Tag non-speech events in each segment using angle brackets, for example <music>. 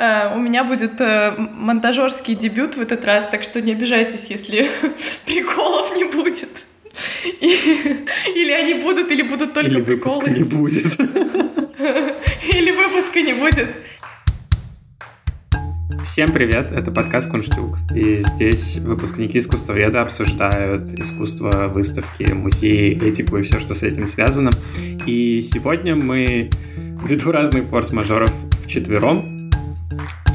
Э, у меня будет э, монтажерский дебют в этот раз, так что не обижайтесь, если <laughs> приколов не будет. Или они будут, или будут только или приколы. Или выпуска не будет. <laughs> Или выпуска не будет. Всем привет, это подкаст Кунштюк. И здесь выпускники искусствоведа обсуждают искусство, выставки, музеи, этику и все, что с этим связано. И сегодня мы ввиду разных форс-мажоров вчетвером.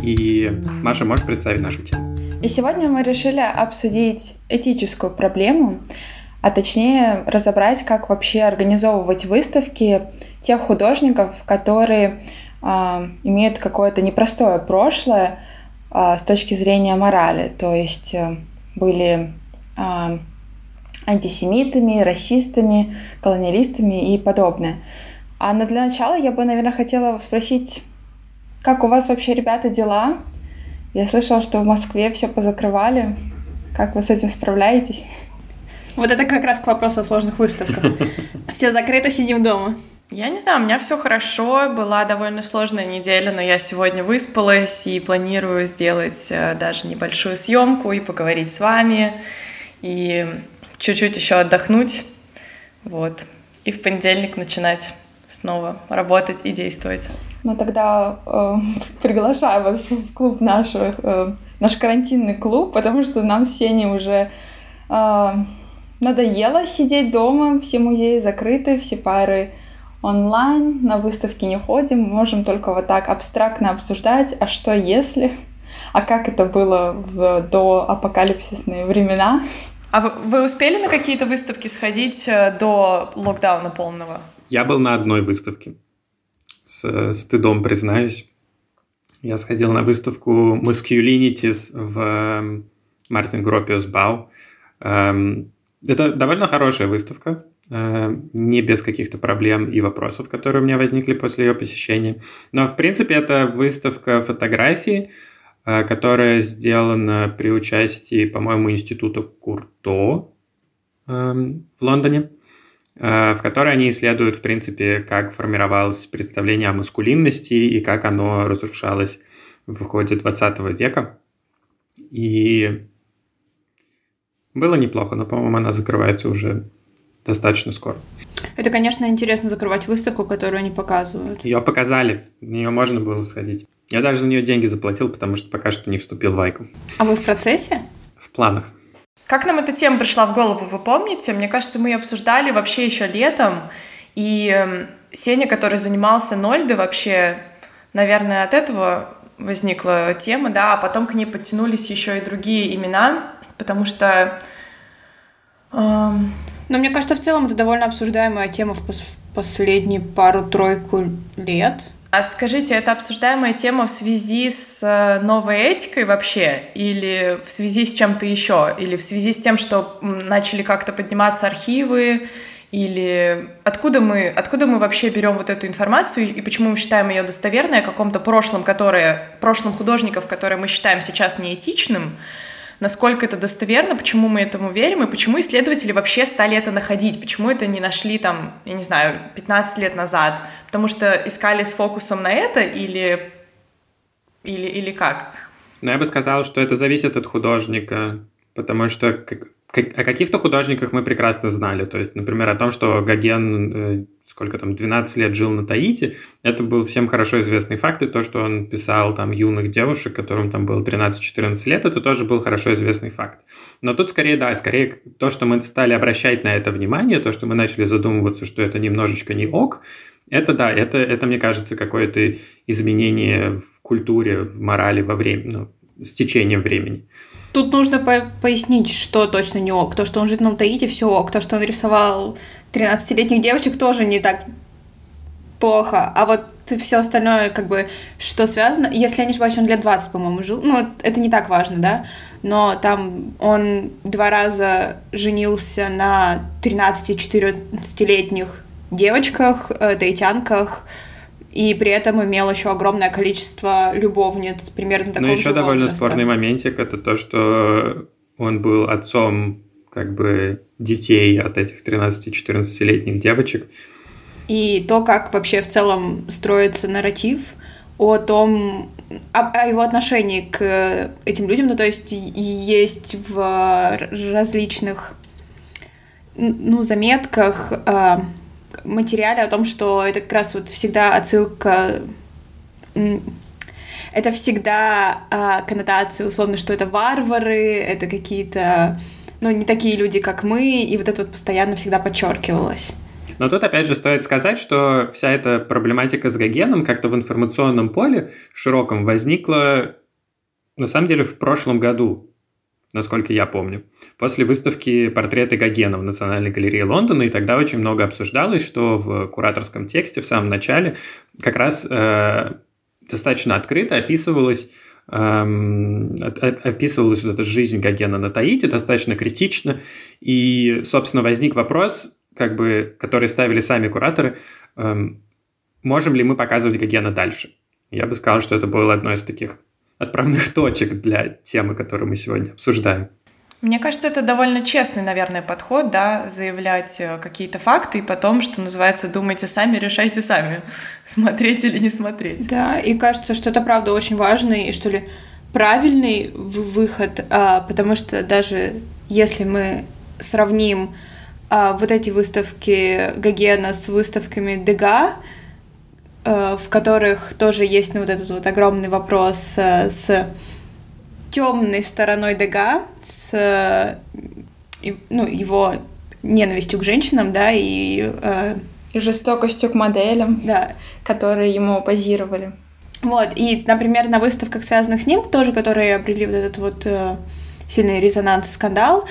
И Маша, можешь представить нашу тему? И сегодня мы решили обсудить этическую проблему, а точнее разобрать, как вообще организовывать выставки тех художников, которые э, имеют какое-то непростое прошлое э, с точки зрения морали, то есть э, были э, антисемитами, расистами, колониалистами и подобное. А но для начала я бы, наверное, хотела спросить, как у вас вообще, ребята, дела? Я слышала, что в Москве все позакрывали. Как вы с этим справляетесь? Вот это как раз к вопросу о сложных выставках. Все закрыто, сидим дома. Я не знаю, у меня все хорошо, была довольно сложная неделя, но я сегодня выспалась и планирую сделать э, даже небольшую съемку и поговорить с вами, и чуть-чуть еще отдохнуть, вот, и в понедельник начинать снова работать и действовать. Ну тогда э, <laughs> приглашаю вас в клуб наш, э, наш карантинный клуб, потому что нам с Сеней уже э, Надоело сидеть дома, все музеи закрыты, все пары онлайн, на выставки не ходим, можем только вот так абстрактно обсуждать, а что если, а как это было в до апокалипсисные времена. А вы, вы успели на какие-то выставки сходить э, до локдауна полного? Я был на одной выставке. С стыдом признаюсь. Я сходил на выставку Masculinities в Мартин Гропиус Бау. Это довольно хорошая выставка, э, не без каких-то проблем и вопросов, которые у меня возникли после ее посещения. Но, в принципе, это выставка фотографий, э, которая сделана при участии, по-моему, института Курто эм, в Лондоне, в которой они исследуют, в принципе, как формировалось представление о маскулинности и как оно разрушалось в ходе 20 века. И было неплохо, но, по-моему, она закрывается уже достаточно скоро. Это, конечно, интересно закрывать выставку, которую они показывают. Ее показали, в нее можно было сходить. Я даже за нее деньги заплатил, потому что пока что не вступил в Айку. А вы в процессе? В планах. Как нам эта тема пришла в голову, вы помните? Мне кажется, мы ее обсуждали вообще еще летом. И эм, Сеня, который занимался Нольды, вообще, наверное, от этого возникла тема, да, а потом к ней подтянулись еще и другие имена потому что... Эм... Но мне кажется, в целом это довольно обсуждаемая тема в последние пару-тройку лет. А скажите, это обсуждаемая тема в связи с э, новой этикой вообще? Или в связи с чем-то еще? Или в связи с тем, что начали как-то подниматься архивы? Или откуда мы, откуда мы вообще берем вот эту информацию и почему мы считаем ее достоверной о каком-то прошлом, которое, прошлом художников, которое мы считаем сейчас неэтичным? Насколько это достоверно, почему мы этому верим, и почему исследователи вообще стали это находить, почему это не нашли там, я не знаю, 15 лет назад, потому что искали с фокусом на это или, или, или как? Ну, я бы сказал, что это зависит от художника, потому что о каких-то художниках мы прекрасно знали. То есть, например, о том, что Гоген, э, сколько там, 12 лет жил на Таити, это был всем хорошо известный факт, и то, что он писал там юных девушек, которым там было 13-14 лет, это тоже был хорошо известный факт. Но тут скорее, да, скорее то, что мы стали обращать на это внимание, то, что мы начали задумываться, что это немножечко не ок, это да, это, это мне кажется, какое-то изменение в культуре, в морали во время, ну, с течением времени. Тут нужно по пояснить, что точно не ок. То, что он жит на Таити, все ок. То, что он рисовал 13-летних девочек, тоже не так плохо. А вот все остальное, как бы, что связано... Если я не ошибаюсь, он лет 20, по-моему, жил. Ну, это не так важно, да? Но там он два раза женился на 13-14-летних девочках, э, таитянках, и при этом имел еще огромное количество любовниц примерно такого Ну, еще довольно возраста. спорный моментик, это то, что он был отцом как бы детей от этих 13-14-летних девочек. И то, как вообще в целом строится нарратив о том, о, о его отношении к этим людям, ну то есть есть в различных ну, заметках, э, материале о том, что это как раз вот всегда отсылка это всегда э, коннотации, условно, что это варвары, это какие-то, ну, не такие люди, как мы, и вот это вот постоянно всегда подчеркивалось. Но тут опять же стоит сказать, что вся эта проблематика с Гогеном как-то в информационном поле широком возникла на самом деле в прошлом году, насколько я помню, после выставки портреты Гогена в Национальной галерее Лондона, и тогда очень много обсуждалось, что в кураторском тексте в самом начале как раз э, достаточно открыто описывалась эм, описывалась вот эта жизнь Гогена на Таити достаточно критично, и, собственно, возник вопрос, как бы, который ставили сами кураторы, эм, можем ли мы показывать Гогена дальше. Я бы сказал, что это было одной из таких отправных точек для темы, которую мы сегодня обсуждаем. Мне кажется, это довольно честный, наверное, подход, да, заявлять э, какие-то факты и потом, что называется, думайте сами, решайте сами, <laughs> смотреть или не смотреть. Да, и кажется, что это правда очень важный и что ли правильный выход, а, потому что даже если мы сравним а, вот эти выставки Гогена с выставками Дега, в которых тоже есть ну, вот этот вот огромный вопрос а, с темной стороной Дега, с ну, его ненавистью к женщинам, да, и... Э, и жестокостью к моделям, да. которые ему позировали. Вот, и, например, на выставках, связанных с ним, тоже, которые обрели вот этот вот э, сильный резонанс и скандал,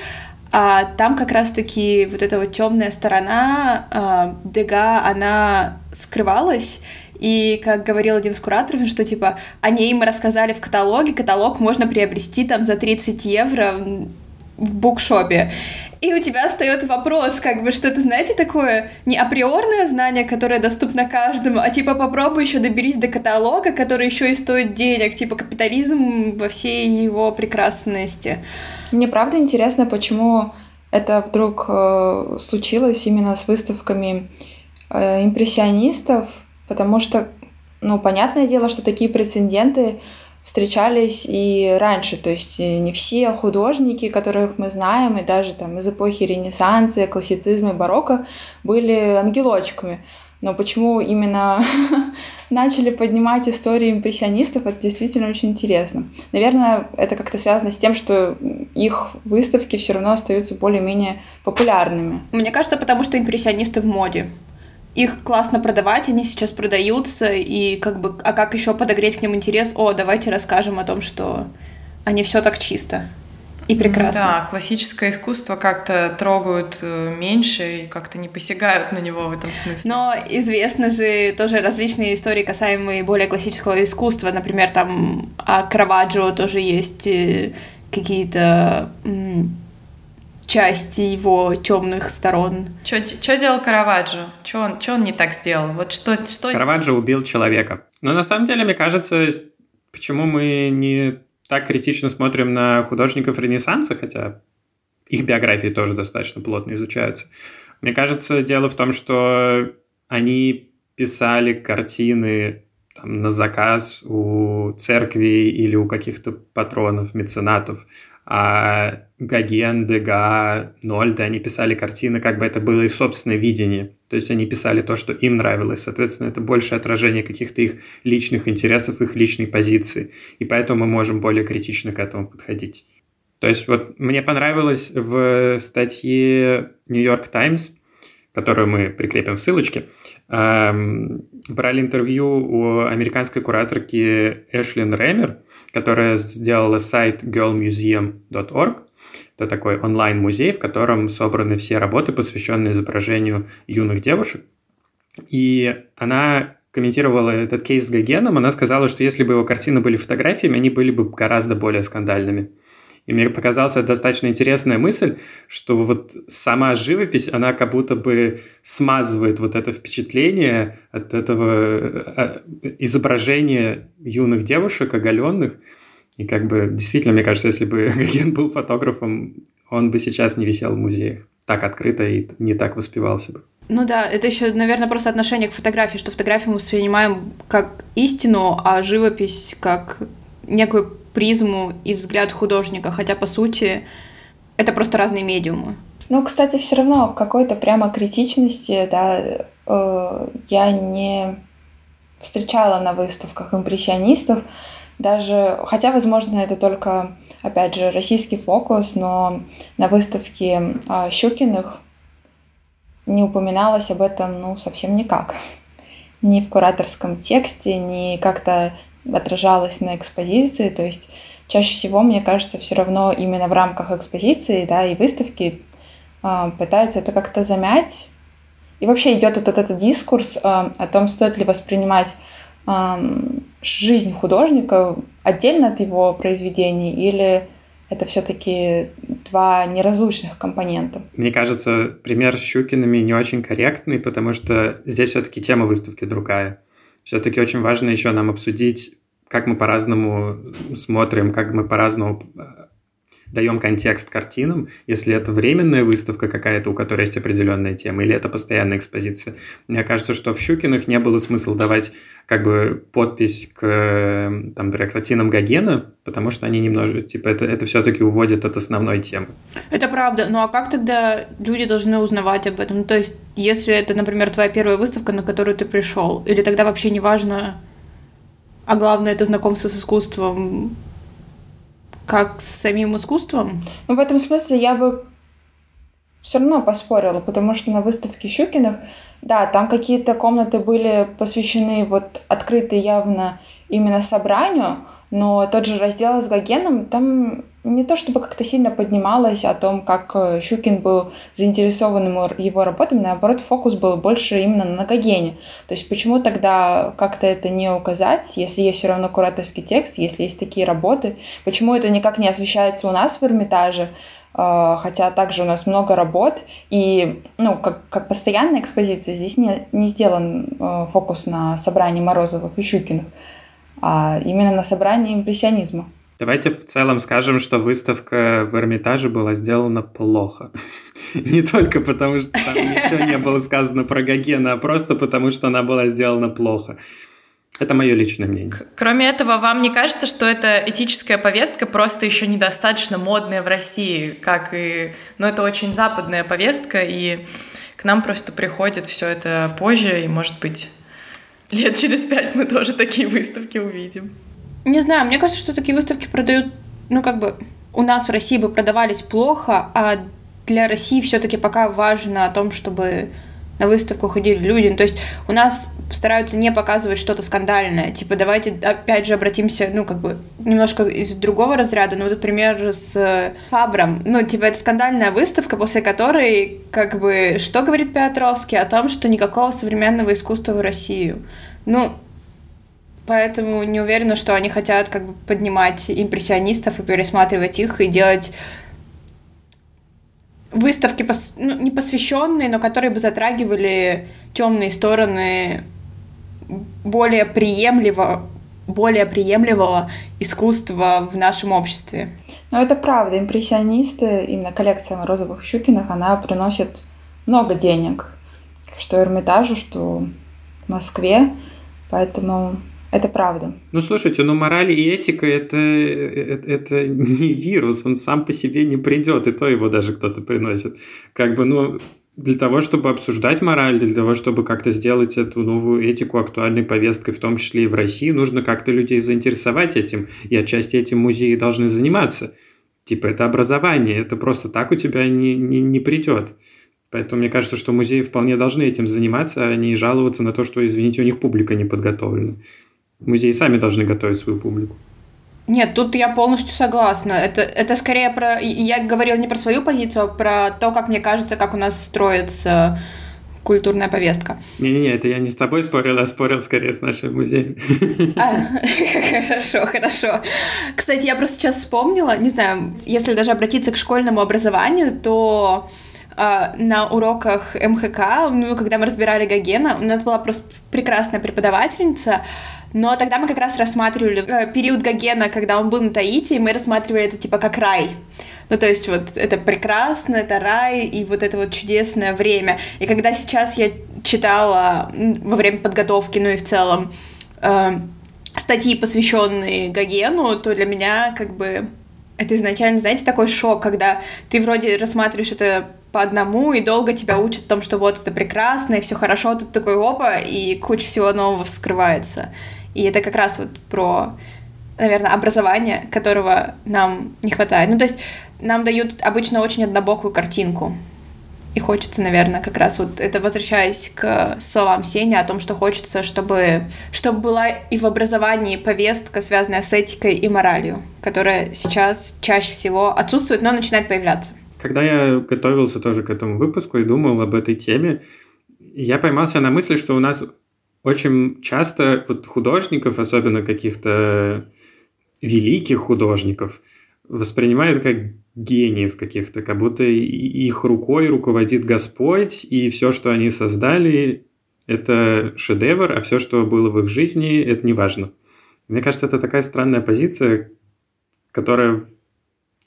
а там как раз-таки вот эта вот темная сторона э, Дега, она скрывалась, и, как говорил один из кураторов, что, типа, о ней мы рассказали в каталоге, каталог можно приобрести там за 30 евро в букшопе. И у тебя остается вопрос, как бы, что это, знаете, такое не априорное знание, которое доступно каждому, а типа попробуй еще доберись до каталога, который еще и стоит денег, типа капитализм во всей его прекрасности. Мне правда интересно, почему это вдруг э, случилось именно с выставками э, импрессионистов, Потому что, ну, понятное дело, что такие прецеденты встречались и раньше, то есть э, не все художники, которых мы знаем, и даже там из эпохи Ренессанса, классицизма и барокко были ангелочками. Но почему именно <laughs> начали поднимать истории импрессионистов, это действительно очень интересно. Наверное, это как-то связано с тем, что их выставки все равно остаются более-менее популярными. Мне кажется, потому что импрессионисты в моде их классно продавать, они сейчас продаются, и как бы, а как еще подогреть к ним интерес? О, давайте расскажем о том, что они все так чисто и прекрасно. Да, классическое искусство как-то трогают э, меньше и как-то не посягают на него в этом смысле. Но известно же тоже различные истории, касаемые более классического искусства. Например, там о Караваджо тоже есть э, какие-то части его темных сторон. Что делал Караваджо? Что он, он не так сделал? Вот что, что... Караваджо убил человека. Но на самом деле, мне кажется, почему мы не так критично смотрим на художников Ренессанса, хотя их биографии тоже достаточно плотно изучаются. Мне кажется, дело в том, что они писали картины там, на заказ у церкви или у каких-то патронов, меценатов а Гоген, Дега, Нольда, они писали картины, как бы это было их собственное видение. То есть они писали то, что им нравилось. Соответственно, это больше отражение каких-то их личных интересов, их личной позиции. И поэтому мы можем более критично к этому подходить. То есть вот мне понравилось в статье New York Times, которую мы прикрепим в ссылочке, брали интервью у американской кураторки Эшлин Рэмер, которая сделала сайт girlmuseum.org. Это такой онлайн-музей, в котором собраны все работы, посвященные изображению юных девушек. И она комментировала этот кейс с Гогеном, она сказала, что если бы его картины были фотографиями, они были бы гораздо более скандальными. И мне показалась достаточно интересная мысль, что вот сама живопись, она как будто бы смазывает вот это впечатление от этого э, изображения юных девушек, оголенных. И как бы действительно, мне кажется, если бы <laughs> Гоген был фотографом, он бы сейчас не висел в музеях так открыто и не так воспевался бы. Ну да, это еще, наверное, просто отношение к фотографии, что фотографию мы воспринимаем как истину, а живопись как некую призму и взгляд художника, хотя по сути это просто разные медиумы. Ну, кстати, все равно какой-то прямо критичности, да, э, я не встречала на выставках импрессионистов, даже, хотя, возможно, это только, опять же, российский фокус, но на выставке э, Щукиных не упоминалось об этом, ну, совсем никак. Ни в кураторском тексте, ни как-то отражалось на экспозиции, то есть чаще всего, мне кажется, все равно именно в рамках экспозиции, да, и выставки э, пытаются это как-то замять. И вообще идет вот этот дискурс э, о том, стоит ли воспринимать э, жизнь художника отдельно от его произведений или это все-таки два неразлучных компонента. Мне кажется, пример с Щукиными не очень корректный, потому что здесь все-таки тема выставки другая. Все-таки очень важно еще нам обсудить, как мы по-разному смотрим, как мы по-разному э, даем контекст картинам, если это временная выставка какая-то, у которой есть определенная тема, или это постоянная экспозиция. Мне кажется, что в Щукиных не было смысла давать как бы подпись к там, картинам Гогена, потому что они немножко, типа, это, это все-таки уводит от основной темы. Это правда. Ну а как тогда люди должны узнавать об этом? То есть, если это, например, твоя первая выставка, на которую ты пришел, или тогда вообще не важно, а главное это знакомство с искусством, как с самим искусством? Ну, в этом смысле я бы все равно поспорила, потому что на выставке Щукиных, да, там какие-то комнаты были посвящены вот открыто явно именно собранию, но тот же раздел с Гогеном, там не то чтобы как-то сильно поднималось о том, как э, Щукин был заинтересован его работами, наоборот, фокус был больше именно на Гогене. То есть почему тогда как-то это не указать, если есть все равно кураторский текст, если есть такие работы, почему это никак не освещается у нас в Эрмитаже, э, хотя также у нас много работ, и, ну, как, как постоянная экспозиция, здесь не, не сделан э, фокус на собрании Морозовых и Щукиных, а именно на собрании импрессионизма. Давайте в целом скажем, что выставка в Эрмитаже была сделана плохо. <laughs> Не только потому, что там ничего не было сказано про Гогена, а просто потому, что она была сделана плохо. Это мое личное мнение. Кроме этого, вам не кажется, что эта этическая повестка просто еще недостаточно модная в России, как и... Ну, это очень западная повестка, и к нам просто приходит все это позже, и, может быть, лет через пять мы тоже такие выставки увидим. Не знаю, мне кажется, что такие выставки продают, ну, как бы, у нас в России бы продавались плохо, а для России все-таки пока важно о том, чтобы на выставку ходили люди. То есть у нас стараются не показывать что-то скандальное. Типа, давайте опять же обратимся, ну, как бы, немножко из другого разряда. Ну, вот, например, с Фабром. Ну, типа, это скандальная выставка, после которой, как бы, что говорит Петровский о том, что никакого современного искусства в Россию. Ну, Поэтому не уверена, что они хотят как бы поднимать импрессионистов и пересматривать их и делать выставки пос... ну, не посвященные, но которые бы затрагивали темные стороны более приемлемого, более приемлемого искусства в нашем обществе. Ну, это правда. Импрессионисты, именно коллекция Морозовых Щукиных, она приносит много денег. Что Эрмитажу, что Москве. Поэтому это правда. Ну, слушайте, ну мораль и этика это, это, это не вирус, он сам по себе не придет, и то его даже кто-то приносит. Как бы, ну, для того, чтобы обсуждать мораль, для того, чтобы как-то сделать эту новую этику актуальной повесткой, в том числе и в России, нужно как-то людей заинтересовать этим, и отчасти этим музеи должны заниматься. Типа, это образование, это просто так у тебя не, не, не придет. Поэтому мне кажется, что музеи вполне должны этим заниматься, а не жаловаться на то, что, извините, у них публика не подготовлена. Музеи сами должны готовить свою публику. Нет, тут я полностью согласна. Это, это скорее про... Я говорила не про свою позицию, а про то, как мне кажется, как у нас строится культурная повестка. Не-не-не, это я не с тобой спорил, а спорил скорее с нашим музеем. <laughs> А, хорошо, хорошо. Кстати, я просто сейчас вспомнила, не знаю, если даже обратиться к школьному образованию, то а, на уроках МХК, ну, когда мы разбирали Гогена, у нас была просто прекрасная преподавательница, Но тогда мы как раз рассматривали э, период Гогена, когда он был на Таити, и мы рассматривали это типа как рай. Ну, то есть вот это прекрасно, это рай, и вот это вот чудесное время. И когда сейчас я читала во время подготовки, ну и в целом, э, статьи, посвященные Гогену, то для меня как бы это изначально, знаете, такой шок, когда ты вроде рассматриваешь это по одному, и долго тебя учат о том, что вот это прекрасно, и все хорошо, тут такой опа, и куча всего нового вскрывается. И это как раз вот про, наверное, образование, которого нам не хватает. Ну, то есть нам дают обычно очень однобокую картинку. И хочется, наверное, как раз вот это возвращаясь к словам Сени о том, что хочется, чтобы, чтобы была и в образовании повестка, связанная с этикой и моралью, которая сейчас чаще всего отсутствует, но начинает появляться. Когда я готовился тоже к этому выпуску и думал об этой теме, я поймался на мысли, что у нас очень часто вот художников, особенно каких-то великих художников, воспринимают как гениев каких-то, как будто их рукой руководит Господь, и все, что они создали, это шедевр, а все, что было в их жизни, это не важно. Мне кажется, это такая странная позиция, которая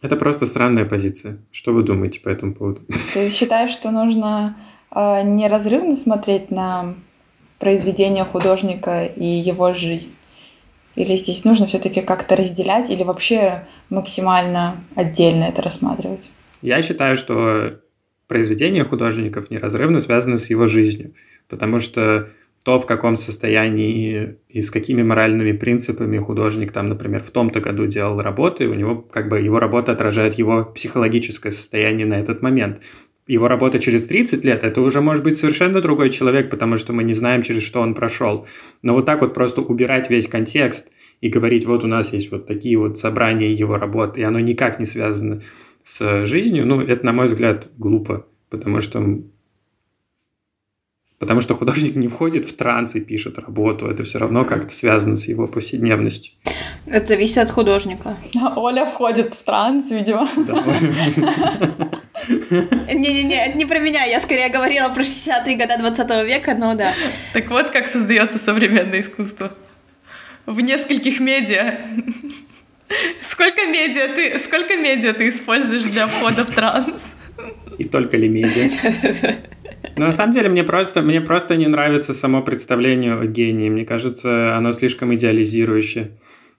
это просто странная позиция. Что вы думаете по этому поводу? Ты считаешь, что нужно э, неразрывно смотреть на произведение художника и его жизнь? Или здесь нужно все-таки как-то разделять или вообще максимально отдельно это рассматривать? Я считаю, что произведения художников неразрывно связаны с его жизнью, потому что то, в каком состоянии и с какими моральными принципами художник там, например, в том-то году делал работы, у него как бы его работа отражает его психологическое состояние на этот момент. Его работа через 30 лет, это уже может быть совершенно другой человек, потому что мы не знаем, через что он прошел. Но вот так вот просто убирать весь контекст и говорить, вот у нас есть вот такие вот собрания его работ, и оно никак не связано с жизнью, ну, это, на мой взгляд, глупо, потому что Потому что художник не входит в транс и пишет работу. Это все равно как-то связано с его повседневностью. Это зависит от художника. <laughs> Оля входит в транс, видимо. <laughs> Не-не-не, это не про меня. Я скорее говорила про 60-е годы 20 века, но да. Так вот, как создается современное искусство. В нескольких медиа. Сколько медиа ты, сколько медиа ты используешь для входа в транс? И только ли медиа? Но на самом деле мне просто, мне просто не нравится само представление о гении. Мне кажется, оно слишком идеализирующее.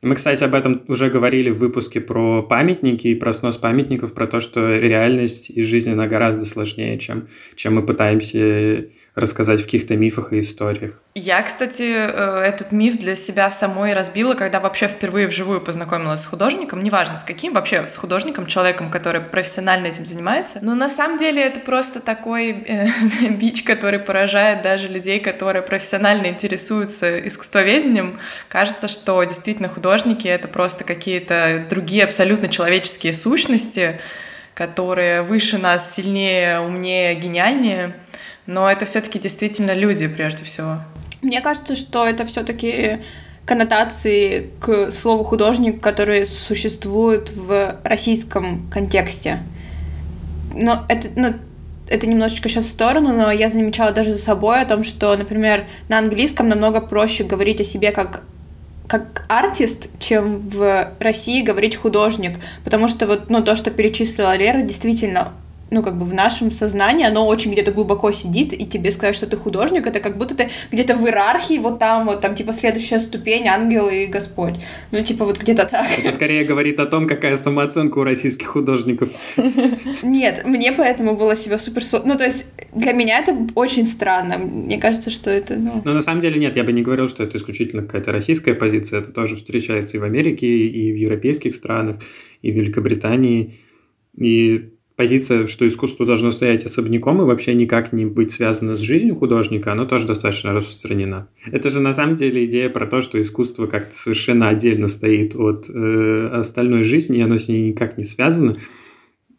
Мы, кстати, об этом уже говорили в выпуске про памятники и про снос памятников, про то, что реальность и жизнь, она гораздо сложнее, чем, чем мы пытаемся рассказать в каких-то мифах и историях. Я, кстати, э, этот миф для себя самой разбила, когда вообще впервые вживую познакомилась с художником, неважно с каким, вообще с художником, человеком, который профессионально этим занимается. Но на самом деле это просто такой э, <laughs> бич, который поражает даже людей, которые профессионально интересуются искусствоведением. Кажется, что действительно художники — это просто какие-то другие абсолютно человеческие сущности, которые выше нас, сильнее, умнее, гениальнее но это все-таки действительно люди прежде всего. Мне кажется, что это все-таки коннотации к слову художник, которые существуют в российском контексте. Но это, ну, это немножечко сейчас в сторону, но я замечала даже за собой о том, что, например, на английском намного проще говорить о себе как как артист, чем в России говорить художник, потому что вот, ну, то, что перечислила Лера, действительно ну, как бы в нашем сознании, оно очень где-то глубоко сидит, и тебе сказать, что ты художник, это как будто ты где-то в иерархии, вот там, вот там, типа, следующая ступень, ангел и Господь. Ну, типа, вот где-то так. Это скорее говорит о том, какая самооценка у российских художников. Нет, мне поэтому было себя супер... Ну, то есть, для меня это очень странно. Мне кажется, что это, ну... Ну, на самом деле, нет, я бы не говорил, что это исключительно какая-то российская позиция. Это тоже встречается и в Америке, и в европейских странах, и в Великобритании. И позиция, что искусство должно стоять особняком и вообще никак не быть связано с жизнью художника, она тоже достаточно распространена. Это же на самом деле идея про то, что искусство как-то совершенно отдельно стоит от э, остальной жизни, и оно с ней никак не связано.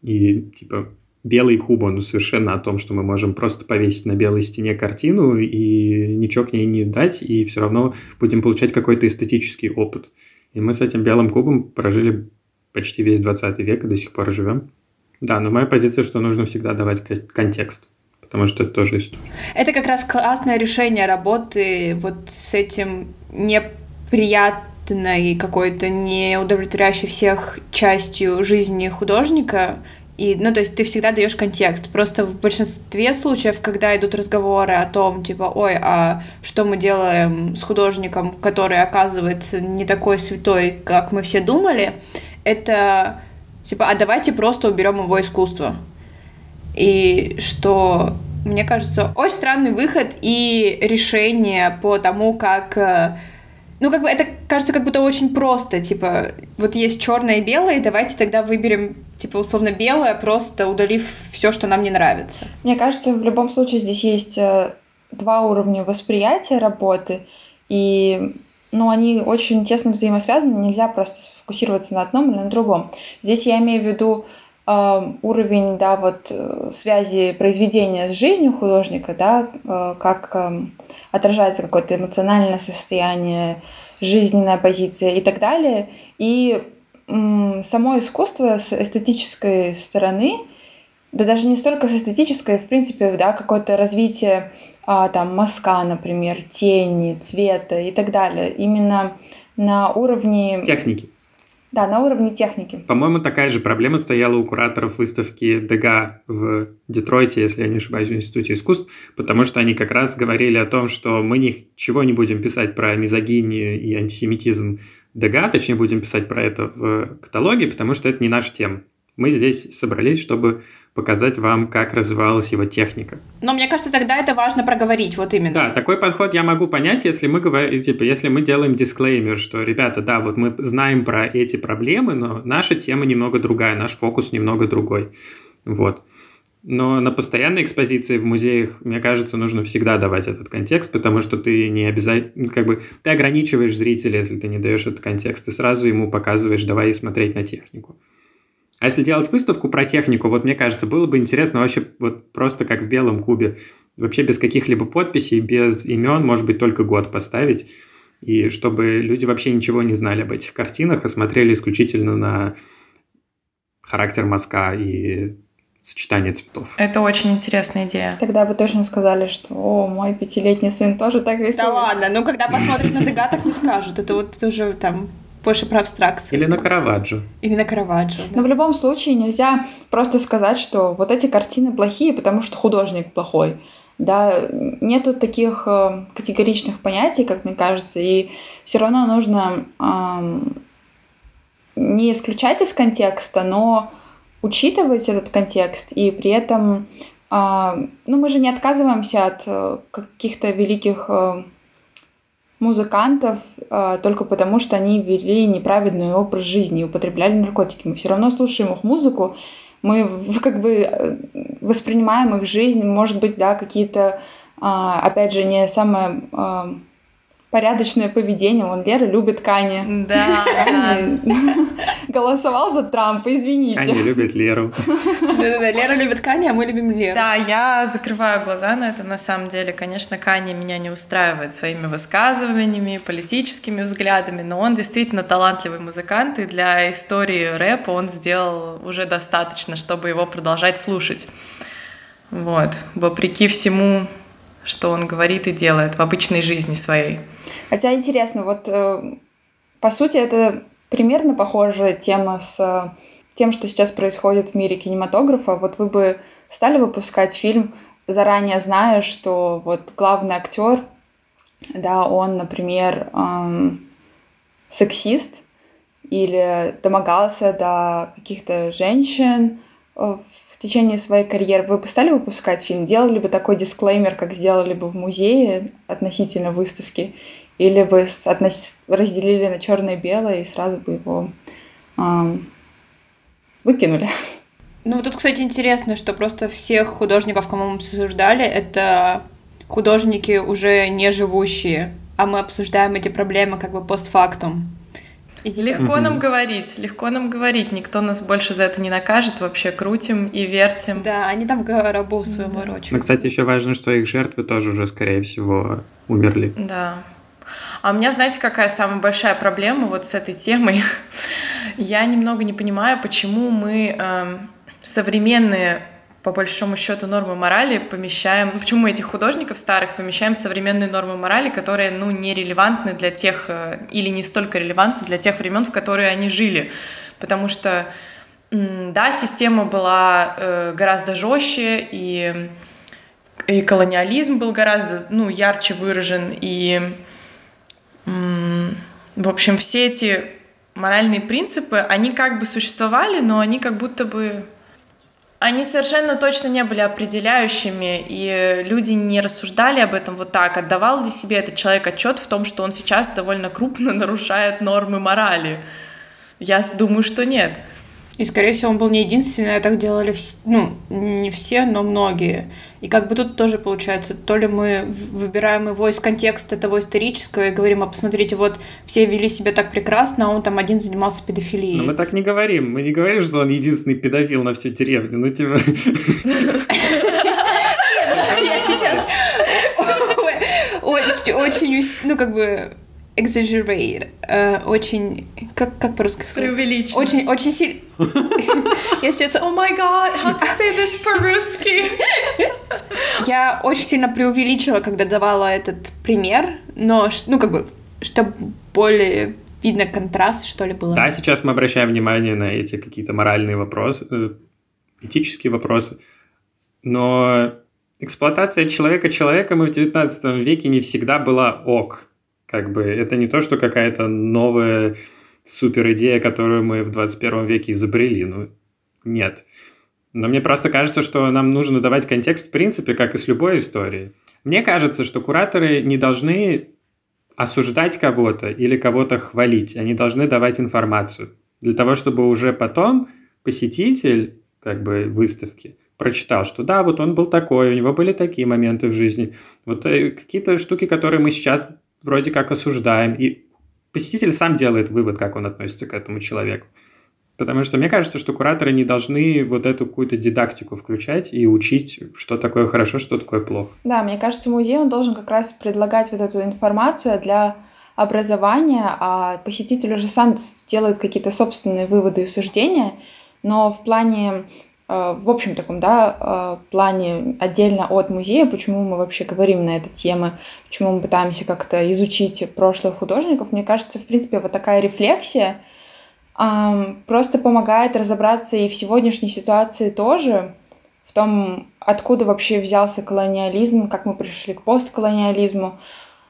И типа белый куб, он совершенно о том, что мы можем просто повесить на белой стене картину и ничего к ней не дать, и все равно будем получать какой-то эстетический опыт. И мы с этим белым кубом прожили почти весь 20 век и до сих пор живем. Да, но моя позиция, что нужно всегда давать контекст, потому что это тоже история. Это как раз классное решение работы вот с этим не приятной какой-то не удовлетворяющей всех частью жизни художника, и, ну, то есть ты всегда даешь контекст. Просто в большинстве случаев, когда идут разговоры о том, типа, ой, а что мы делаем с художником, который оказывается не такой святой, как мы все думали, это типа, а давайте просто уберем его искусство. И что, мне кажется, очень странный выход и решение по тому, как э, ну, как бы это кажется как будто очень просто. Типа, вот есть черное и белое, давайте тогда выберем, типа, условно белое, просто удалив все, что нам не нравится. Мне кажется, в любом случае здесь есть э, два уровня восприятия работы, и ну, они очень тесно взаимосвязаны, нельзя просто сфокусироваться на одном или на другом. Здесь я имею в виду э, уровень, да, вот э, связи произведения с жизнью художника, да, э, как э, отражается какое-то эмоциональное состояние, жизненная позиция и так далее. И само искусство с эстетической стороны, да даже не столько с эстетической, в принципе, да, какое-то развитие а, там мазка, например, тени, цвета и так далее. Именно на уровне... Техники. Да, на уровне техники. По-моему, такая же проблема стояла у кураторов выставки Дега в Детройте, если я не ошибаюсь, в Институте искусств, потому что они как раз говорили о том, что мы ничего не будем писать про мизогинию и антисемитизм Дега, точнее будем писать про это в каталоге, потому что это не наша тема. Мы здесь собрались, чтобы показать вам, как развивалась его техника. Но мне кажется, тогда это важно проговорить, вот именно. Да, такой подход я могу понять, если мы говорим, типа, если мы делаем дисклеймер, что, ребята, да, вот мы знаем про эти проблемы, но наша тема немного другая, наш фокус немного другой. Вот. Но на постоянной экспозиции в музеях, мне кажется, нужно всегда давать этот контекст, потому что ты не обязательно, как бы, ты ограничиваешь зрителя, если ты не даешь этот контекст, ты сразу ему показываешь, давай смотреть на технику. А если делать выставку про технику, вот мне кажется, было бы интересно вообще вот просто как в белом кубе, вообще без каких-либо подписей, без имен, может быть, только год поставить, и чтобы люди вообще ничего не знали об этих картинах, а смотрели исключительно на характер мазка и сочетание цветов. Это очень интересная идея. Тогда бы точно сказали, что «О, мой пятилетний сын тоже так рисует». Да ладно, ну когда посмотрят на Дега, так не скажут. Это вот уже там больше про абстракцию. Или на Караваджо. Или на Караваджо. Да. Но в любом случае нельзя просто сказать, что вот эти картины плохие, потому что художник плохой. Да, нету таких э, категоричных понятий, как мне кажется, и все равно нужно э, не исключать из контекста, но учитывать этот контекст и при этом, э, ну мы же не отказываемся от э, каких-то великих э, музыкантов э, только потому, что они вели неправедный образ жизни и употребляли наркотики. Мы все равно слушаем их музыку, мы как бы э, воспринимаем их жизнь, может быть, да, какие-то, э, опять же, не самое э, порядочное поведение. Он Лера любит Кани. Да. <laughs> Голосовал за Трампа, извините. Кани любит Леру. Да-да-да, Лера любит Кани, а мы любим Леру. Да, я закрываю глаза на это. На самом деле, конечно, Кани меня не устраивает своими высказываниями, политическими взглядами, но он действительно талантливый музыкант, и для истории рэпа он сделал уже достаточно, чтобы его продолжать слушать. Вот. Вопреки всему, что он говорит и делает в обычной жизни своей. Хотя интересно, вот э, по сути это примерно похожая тема с э, тем, что сейчас происходит в мире кинематографа. Вот вы бы стали выпускать фильм, заранее зная, что вот главный актер, да, он, например, эм, сексист или домогался до каких-то женщин э, в течение своей карьеры. Вы бы стали выпускать фильм? Делали бы такой дисклеймер, как сделали бы в музее относительно выставки? Или бы относ... разделили на черное и белое и сразу бы его эм, выкинули. Ну, вот тут, кстати, интересно, что просто всех художников, кому мы обсуждали, это художники уже не живущие, а мы обсуждаем эти проблемы как бы постфактум. И легко нам говорить, легко нам говорить, никто нас больше за это не накажет, вообще крутим и вертим. Да, они там рабу своему да. Ну, кстати, еще важно, что их жертвы тоже уже, скорее всего, умерли. Да. А у меня, знаете, какая самая большая проблема вот с этой темой? Я немного не понимаю, почему мы э, современные по большому счету нормы морали помещаем, ну, почему мы этих художников старых помещаем в современные нормы морали, которые, ну, не релевантны для тех, э, или не столько релевантны для тех времен, в которые они жили, потому что, да, система была э, гораздо жестче, и, и колониализм был гораздо, ну, ярче выражен, и, в общем, все эти моральные принципы, они как бы существовали, но они как будто бы они совершенно точно не были определяющими, и люди не рассуждали об этом вот так. Отдавал ли себе этот человек отчет в том, что он сейчас довольно крупно <laughs> нарушает нормы морали? Я думаю, что нет. И, скорее всего, он был не единственный, а так делали, вс... ну, не все, но многие. И как бы тут тоже получается, то ли мы выбираем его из контекста того исторического и говорим, а посмотрите, вот все вели себя так прекрасно, а он там один занимался педофилией. Но мы так не говорим. Мы не говорим, что он единственный педофил на всю деревню. Ну, типа... <laughs> Я сейчас очень, ну, как бы exaggerate, э, очень, как, как по-русски сказать? Преувеличенно. Очень, очень сильно. <laughs> Я сейчас... О май гад, how to say this по-русски? <laughs> Я очень сильно преувеличила, когда давала этот пример, но, ну, как бы, чтобы более видно контраст, что ли, было. Да, сейчас мы обращаем внимание на эти какие-то моральные вопросы, э, этические вопросы, но эксплуатация человека человеком и в 19 веке не всегда была ок. Как бы это не то, что какая-то новая супер идея, которую мы в 21 веке изобрели. Ну, нет. Но мне просто кажется, что нам нужно давать контекст в принципе, как и с любой историей. Мне кажется, что кураторы не должны осуждать кого-то или кого-то хвалить. Они должны давать информацию. Для того, чтобы уже потом посетитель как бы выставки прочитал, что да, вот он был такой, у него были такие моменты в жизни. Вот э, какие-то штуки, которые мы сейчас вроде как осуждаем, и посетитель сам делает вывод, как он относится к этому человеку. Потому что мне кажется, что кураторы не должны вот эту какую-то дидактику включать и учить, что такое хорошо, что такое плохо. Да, мне кажется, музей он должен как раз предлагать вот эту информацию для образования, а посетитель уже сам делает какие-то собственные выводы и суждения. Но в плане в общем таком, да, э, плане отдельно от музея, почему мы вообще говорим на эту тему, почему мы пытаемся как-то изучить прошлых художников, мне кажется, в принципе, вот такая рефлексия просто помогает разобраться и в сегодняшней ситуации тоже, в том, откуда вообще взялся колониализм, как мы пришли к постколониализму,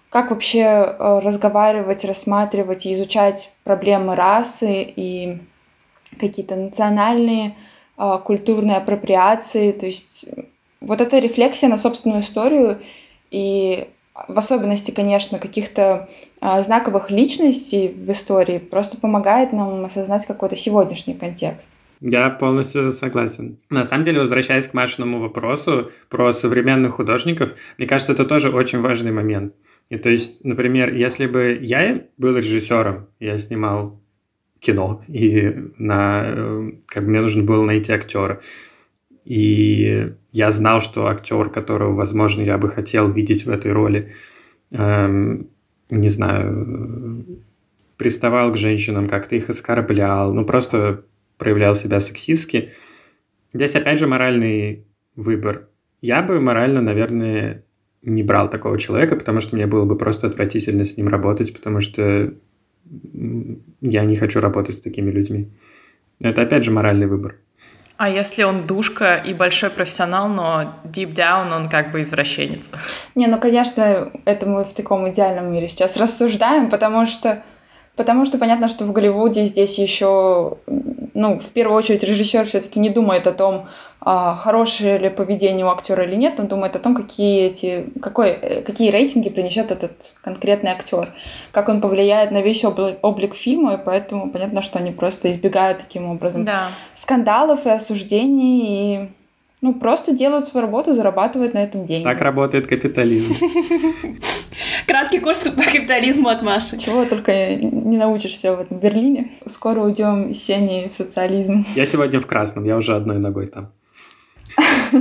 как вообще э, разговаривать, рассматривать и изучать проблемы расы и какие-то национальные культурной апроприации. То есть вот эта рефлексия на собственную историю и в особенности, конечно, каких-то а, знаковых личностей в истории просто помогает нам осознать какой-то сегодняшний контекст. Я полностью согласен. На самом деле, возвращаясь к Машиному вопросу про современных художников, мне кажется, это тоже очень важный момент. И то есть, например, если бы я был режиссером, я снимал кино, и на, э, как бы мне нужно было найти актера. И я знал, что актер, которого, возможно, я бы хотел видеть в этой роли, эм, не знаю, приставал к женщинам, как-то их оскорблял, ну просто проявлял себя сексистски. Здесь опять же моральный выбор. Я бы морально, наверное, не брал такого человека, потому что мне было бы просто отвратительно с ним работать, потому что я не хочу работать с такими людьми. Это опять же моральный выбор. А если он душка и большой профессионал, но deep down он как бы извращенец? Не, ну, конечно, это мы в таком идеальном мире сейчас рассуждаем, потому что Потому что понятно, что в Голливуде здесь еще, ну, в первую очередь, режиссер все-таки не думает о том, а, хорошее ли поведение у актера или нет, он думает о том, какие эти, какой, э, какие рейтинги принесет этот конкретный актер, как он повлияет на весь облик, облик фильма, и поэтому понятно, что они просто избегают таким образом да. скандалов и осуждений и ну, просто делают свою работу, зарабатывают на этом деньги. Так работает капитализм. <laughs> Краткий курс по капитализму от Маши. Чего только не научишься в этом Берлине. Скоро уйдем из сени в социализм. Я сегодня в красном, я уже одной ногой там. <laughs>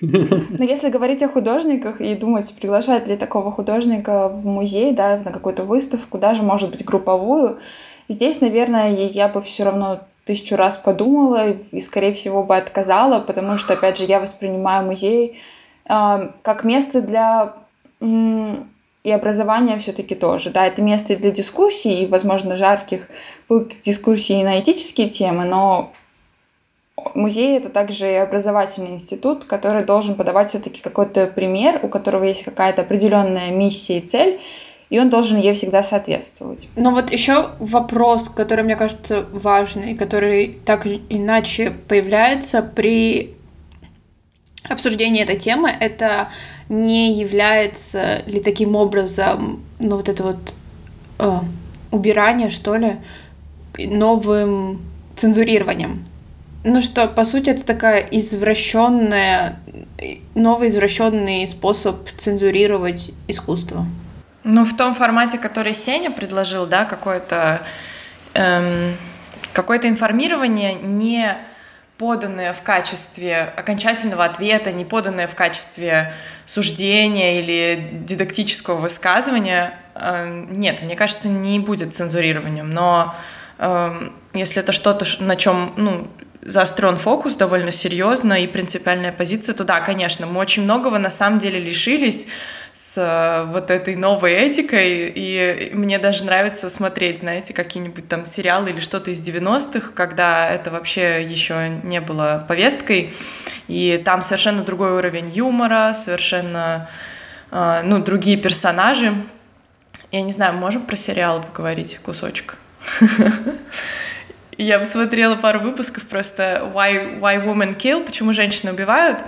Но если говорить о художниках и думать, приглашать ли такого художника в музей, да, на какую-то выставку, даже, может быть, групповую, здесь, наверное, я бы все равно тысячу раз подумала и, скорее всего, бы отказала, потому что, опять же, я воспринимаю музей э, как место для и образования все-таки тоже. Да, это место для дискуссий и, возможно, жарких дискуссий на этические темы, но музей это также и образовательный институт, который должен подавать все-таки какой-то пример, у которого есть какая-то определенная миссия и цель, и он должен ей всегда соответствовать. Но вот еще вопрос, который, мне кажется, важный, который так или иначе появляется при обсуждении этой темы, это не является ли таким образом, ну вот это вот э, убирание, что ли, новым цензурированием. Ну что, по сути, это такая извращенная, новый извращенный способ цензурировать искусство. Ну, в том формате, который Сеня предложил, да, какое-то эм, какое-то информирование не поданное в качестве окончательного ответа, не поданное в качестве суждения или дидактического высказывания, э, нет, мне кажется, не будет цензурированием. Но э, если это что-то, на чем ну, заострен фокус довольно серьезно и принципиальная позиция, то да, конечно, мы очень многого на самом деле лишились с э, вот этой новой этикой, и мне даже нравится смотреть, знаете, какие-нибудь там сериалы или что-то из 90-х, когда это вообще еще не было повесткой, и там совершенно другой уровень юмора, совершенно, э, ну, другие персонажи. Я не знаю, можем про сериалы поговорить кусочек? <laughs> Я посмотрела пару выпусков просто Why, Why Women Kill, почему женщины убивают,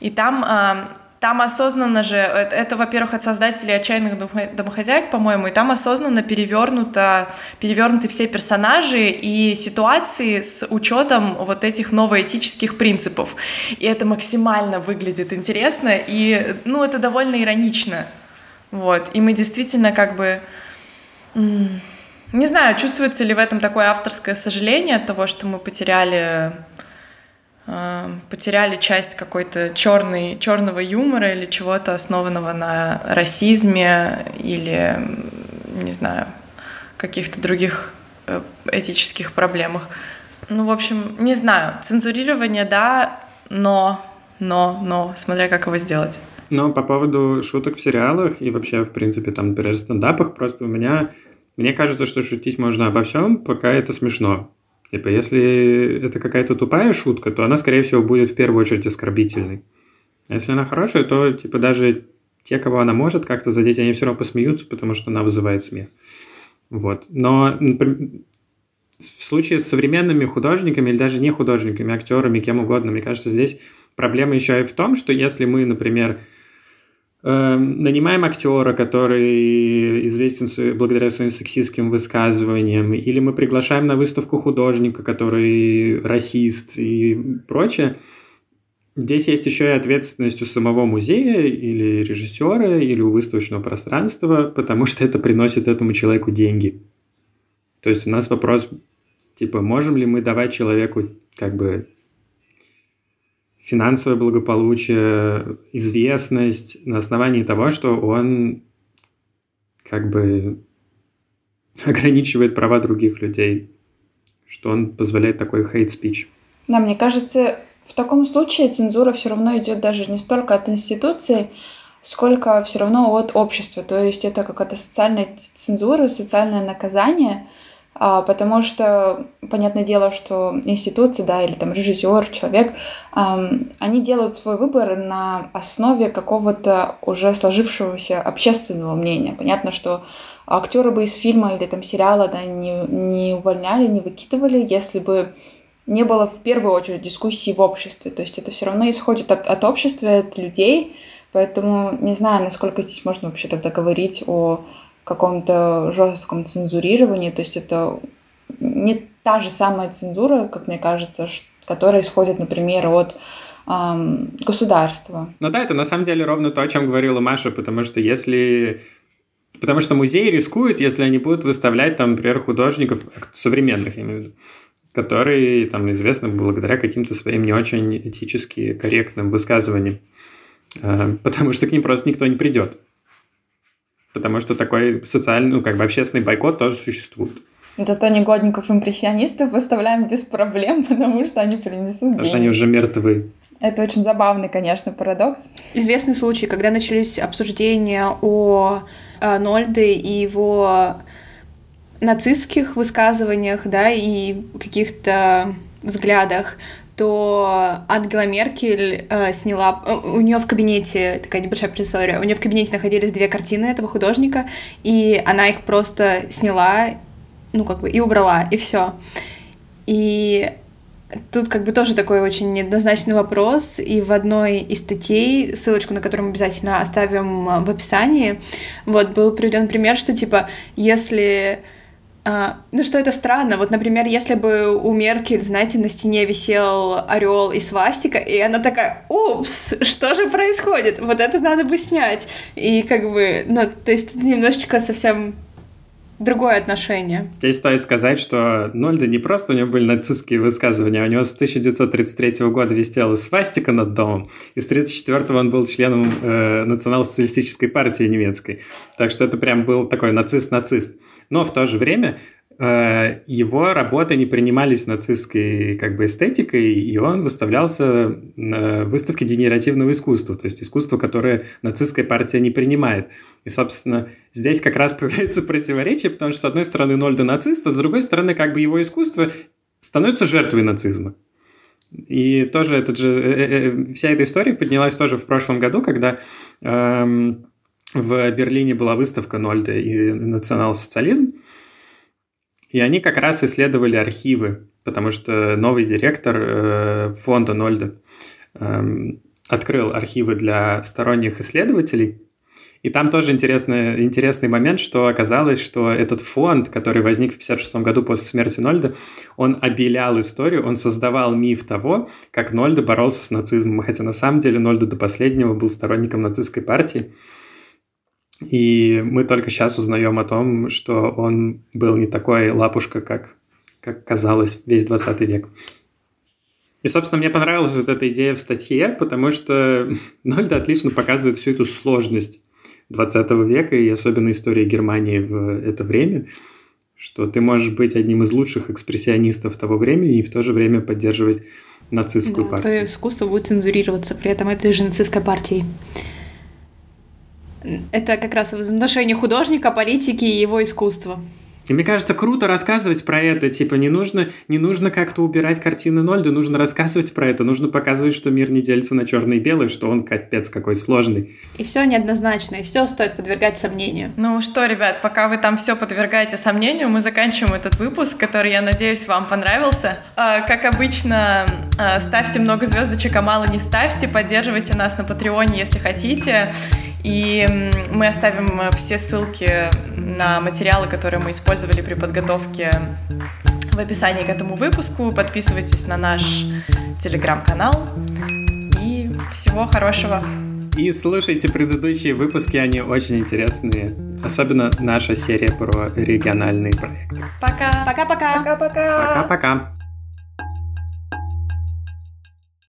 и там э, там осознанно же, это, это во-первых, от создателей «Отчаянных домохозяек», по-моему, и там осознанно перевернуто, перевернуты все персонажи и ситуации с учетом вот этих новоэтических принципов. И это максимально выглядит интересно, и, ну, это довольно иронично. Вот, и мы действительно как бы... Не знаю, чувствуется ли в этом такое авторское сожаление от того, что мы потеряли потеряли часть какой-то черный, черного юмора или чего-то основанного на расизме или, не знаю, каких-то других э, этических проблемах. Ну, в общем, не знаю, цензурирование, да, но, но, но, смотря как его сделать. Но по поводу шуток в сериалах и вообще, в принципе, там, например, стендапах, просто у меня, мне кажется, что шутить можно обо всем, пока это смешно. Типа, если это какая-то тупая шутка, то она, скорее всего, будет в первую очередь оскорбительной. А если она хорошая, то, типа, даже те, кого она может как-то задеть, они все равно посмеются, потому что она вызывает смех. Вот. Но в случае с современными художниками или даже не художниками, актерами, кем угодно, мне кажется, здесь проблема еще и в том, что если мы, например, нанимаем актера, который известен благодаря своим сексистским высказываниям, или мы приглашаем на выставку художника, который расист и прочее. Здесь есть еще и ответственность у самого музея или режиссера, или у выставочного пространства, потому что это приносит этому человеку деньги. То есть у нас вопрос, типа, можем ли мы давать человеку как бы финансовое благополучие, известность на основании того, что он как бы <laughs> ограничивает права других людей, что он позволяет такой speech. Да, мне кажется, в таком случае цензура все равно идет даже не столько от институции, сколько все равно от общества. То есть это какая-то социальная цензура, социальное наказание – потому что, понятное дело, что институции, да, или там режиссер, человек, они делают свой выбор на основе какого-то уже сложившегося общественного мнения. Понятно, что актеры бы из фильма или там сериала да, не, не увольняли, не выкидывали, если бы не было в первую очередь дискуссии в обществе. То есть это все равно исходит от, от общества, от людей. Поэтому не знаю, насколько здесь можно вообще тогда говорить о каком-то жестком цензурировании. То есть это не та же самая цензура, как мне кажется, которая исходит, например, от эм, государства. Ну да, это на самом деле ровно то, о чем говорила Маша, потому что если Потому что музеи рискуют, если они будут выставлять, там, например, художников современных, я имею в виду, которые там известны благодаря каким-то своим не очень этически корректным высказываниям. Э, потому что к ним просто никто не придет потому что такой социальный, ну, как бы общественный бойкот тоже существует. Зато негодников-импрессионистов выставляем без проблем, <laughs> потому что они принесут Потому что они уже мертвы. Это очень забавный, конечно, парадокс. Известный случай, когда начались обсуждения о э, Нольде и его нацистских высказываниях, да, и каких-то взглядах, то Ангела Меркель э, сняла... Э, у нее в кабинете, такая небольшая предыстория, у нее в кабинете находились две картины этого художника, и она их просто сняла, ну, как бы, и убрала, и все. И Тут как бы тоже такой очень неоднозначный вопрос, и в одной из статей, ссылочку на которую мы обязательно оставим в описании, вот был приведен пример, что типа, если а, ну что это странно. Вот, например, если бы у Меркель, знаете, на стене висел орел и свастика, и она такая, упс, что же происходит? Вот это надо бы снять. И как бы, ну, то есть это немножечко совсем другое отношение. Здесь стоит сказать, что Нольда не просто у него были нацистские высказывания, у него с 1933 года висела свастика над домом, и с 1934 он был членом э, национал-социалистической партии немецкой. Так что это прям был такой нацист-нацист. Но в то же время его работы не принимались нацистской как бы эстетикой, и он выставлялся на выставке генеративного искусства, то есть искусство, которое нацистская партия не принимает. И, собственно, здесь как раз <laughs> появляется противоречие, потому что, с одной стороны, Нольда нацист, а с другой стороны, как бы его искусство становится жертвой нацизма. И тоже этот же, э, э, вся эта история поднялась тоже в прошлом году, когда эм, в Берлине была выставка Нольда и национал-социализм, и они как раз исследовали архивы, потому что новый директор э, фонда Нольда э, открыл архивы для сторонних исследователей. И там тоже интересный, интересный момент, что оказалось, что этот фонд, который возник в 1956 году после смерти Нольда, он обелял историю, он создавал миф того, как Нольда боролся с нацизмом, хотя на самом деле Нольда до последнего был сторонником нацистской партии. И мы только сейчас узнаем о том, что он был не такой лапушка, как, как казалось весь 20 век. И, собственно, мне понравилась вот эта идея в статье, потому что <laughs> Нольда отлично показывает всю эту сложность 20 века и особенно истории Германии в это время, что ты можешь быть одним из лучших экспрессионистов того времени и в то же время поддерживать нацистскую да, партию. Твое искусство будет цензурироваться при этом этой же нацистской партией. Это как раз взаимоотношение художника, политики и его искусства. И мне кажется, круто рассказывать про это. Типа, не нужно, не нужно как-то убирать картины Нольда, нужно рассказывать про это. Нужно показывать, что мир не делится на черный и белый, что он капец какой сложный. И все неоднозначно, и все стоит подвергать сомнению. Ну что, ребят, пока вы там все подвергаете сомнению, мы заканчиваем этот выпуск, который, я надеюсь, вам понравился. А, как обычно, а, ставьте много звездочек, а мало не ставьте. Поддерживайте нас на Патреоне, если хотите. И мы оставим все ссылки на материалы, которые мы использовали при подготовке в описании к этому выпуску. Подписывайтесь на наш телеграм-канал. И всего хорошего. И слушайте предыдущие выпуски, они очень интересные. Особенно наша серия про региональные проекты. Пока. Пока-пока. Пока-пока. Пока-пока.